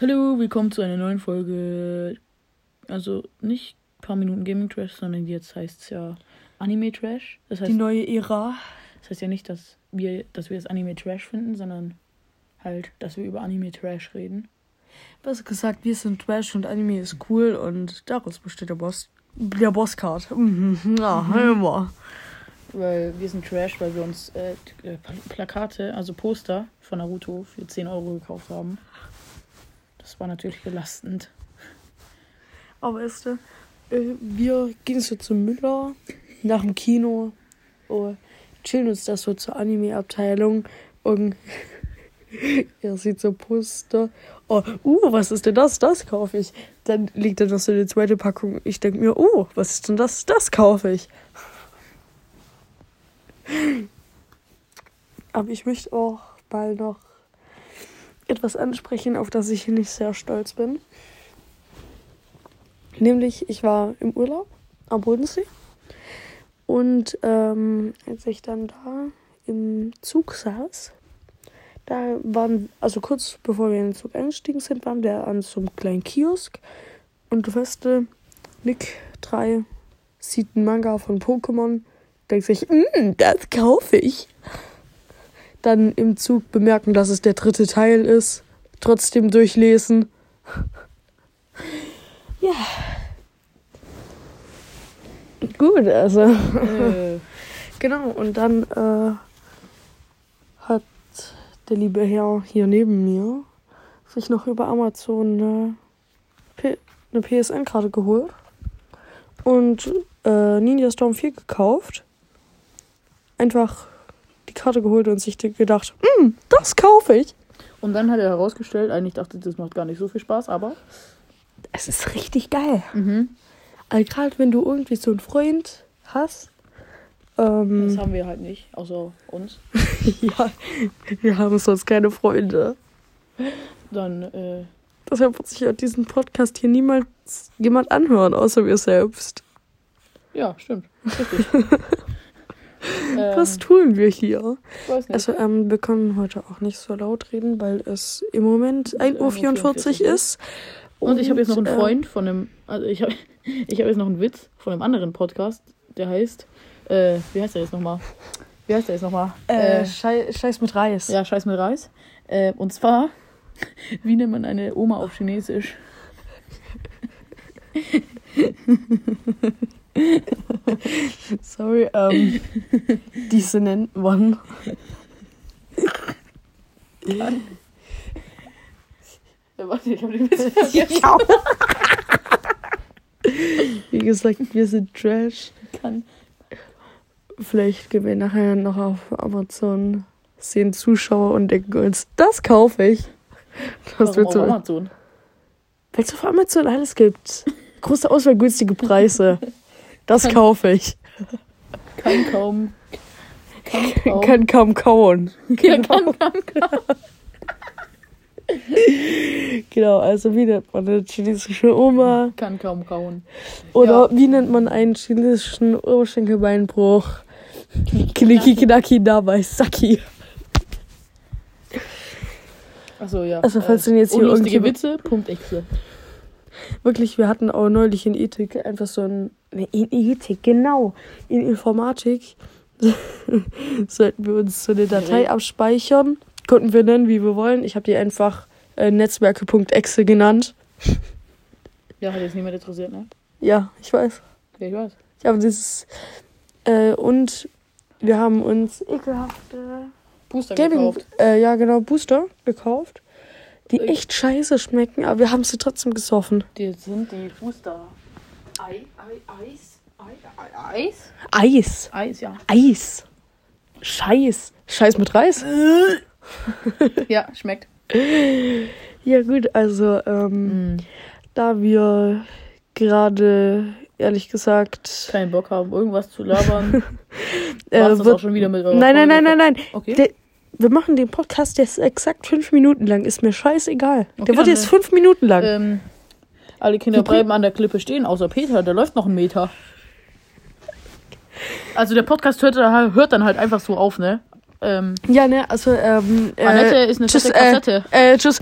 Hallo, willkommen zu einer neuen Folge. Also nicht ein paar Minuten Gaming Trash, sondern jetzt heißt es ja Anime Trash. Das heißt, Die neue Ära. das heißt ja nicht, dass wir, dass wir das Anime Trash finden, sondern halt, dass wir über Anime Trash reden. Besser gesagt, wir sind Trash und Anime ist cool und daraus besteht der Boss. Der Bosscard. Mhm. Ja, immer. Weil wir sind Trash, weil wir uns äh, äh, Plakate, also Poster von Naruto für 10 Euro gekauft haben. Das war natürlich belastend. Aber du, äh, wir gehen so zum Müller nach dem Kino, oh, chillen uns da so zur Anime-Abteilung und er sieht so Poster. Oh, uh, was ist denn das? Das kaufe ich. Dann liegt da noch so eine zweite Packung. Ich denke mir, oh, was ist denn das? Das kaufe ich. Aber ich möchte auch bald noch etwas ansprechen, auf das ich nicht sehr stolz bin. Nämlich, ich war im Urlaub am Bodensee. Und ähm, als ich dann da im Zug saß, da waren, also kurz bevor wir in den Zug eingestiegen sind, waren wir an so einem kleinen Kiosk. Und du weißt, äh, Nick 3 sieht einen Manga von Pokémon, denkt sich, "Mm, das kaufe ich. Dann im Zug bemerken, dass es der dritte Teil ist. Trotzdem durchlesen. ja. Gut, also. Äh, Genau, und dann äh, hat der liebe Herr hier neben mir sich noch über Amazon eine, P eine PSN-Karte geholt und äh, Ninja Storm 4 gekauft. Einfach die Karte geholt und sich gedacht, "Mm, das kaufe ich. und dann hat er herausgestellt, eigentlich dachte, das macht gar nicht so viel Spaß, aber. Es ist richtig geil. Mhm. Also gerade wenn du irgendwie so einen Freund hast. Das Ähm, haben wir halt nicht, außer uns. ja, wir haben sonst keine Freunde. Dann, äh, Deshalb wird sich auch diesen Podcast hier niemals jemand anhören, außer wir selbst. ja, stimmt. Richtig. Ähm, Was tun wir hier? Also, ähm, wir können heute auch nicht so laut reden, weil es im Moment 1.44 Uhr 1:44 ist. Und ich habe jetzt noch einen äh, Freund von einem, also ich habe ich hab jetzt noch einen Witz von einem anderen Podcast, der heißt, äh, wie heißt der jetzt nochmal? Wie heißt der jetzt nochmal? Äh, Schei Scheiß mit Reis. ja, Scheiß mit Reis. Äh, und zwar, wie nennt man eine Oma auf Chinesisch? Sorry, ähm, nennt man. Ja, warte, ich den Witz vergessen. Wie gesagt, wir sind Trash. Kann. Vielleicht gehen wir nachher noch auf Amazon, sehen Zuschauer und denken uns, das kaufe ich. Das Warum wird auf. Amazon? Weil es auf Amazon alles gibt. Große Auswahl, günstige Preise. Das kaufe ich. Kann kaum. Kann kaum. Kann kaum kauen. ja, kann kaum. Genau, also wie nennt man eine chinesische Oma? Kann kaum kauen. Oder wie nennt man einen chinesischen Oberschenkelbeinbruch? Knicki knacki dabei Saki. Achso, ja. Also, falls denn jetzt hier irgendjemand- Witze, Punkt Exe. Wirklich, wir hatten auch neulich in Ethik einfach so ein. In Ethik, genau. In Informatik sollten wir uns so eine Datei Gerät. abspeichern. Konnten wir nennen, wie wir wollen. Ich habe die einfach äh, Netzwerke.exe genannt. Ja, hat jetzt niemand interessiert, ne? Ja, ich weiß. Ja, ich weiß. Ich habe dieses. Äh, und wir haben uns ekelhafte Booster Gaming. gekauft. Äh, ja, genau, Booster gekauft. Die Äh. echt scheiße schmecken, aber wir haben sie trotzdem gesoffen. Die sind die Booster. Ei, Ei, Eis. Ei, Ei, Eis? Eis. Eis, ja. Eis. Scheiß. Scheiß mit Reis? Ja, schmeckt. Ja, gut, also, ähm, Mhm. da wir gerade, ehrlich gesagt. Keinen Bock haben, irgendwas zu labern. Äh, War's das auch schon wieder mit eurer Nein, nein, nein, nein, nein. Okay. Der, wir machen den Podcast jetzt exakt fünf Minuten lang. Ist mir scheißegal. Okay, der wird jetzt äh, fünf Minuten lang. ähm, alle Kinder bleiben an der Klippe stehen, außer Peter, der läuft noch einen Meter. Also der Podcast hört, hört dann halt einfach so auf, ne? Ähm, ja, ne, also, ähm. Annette ist eine tschüss, fette Kassette. Äh, äh, tschüss.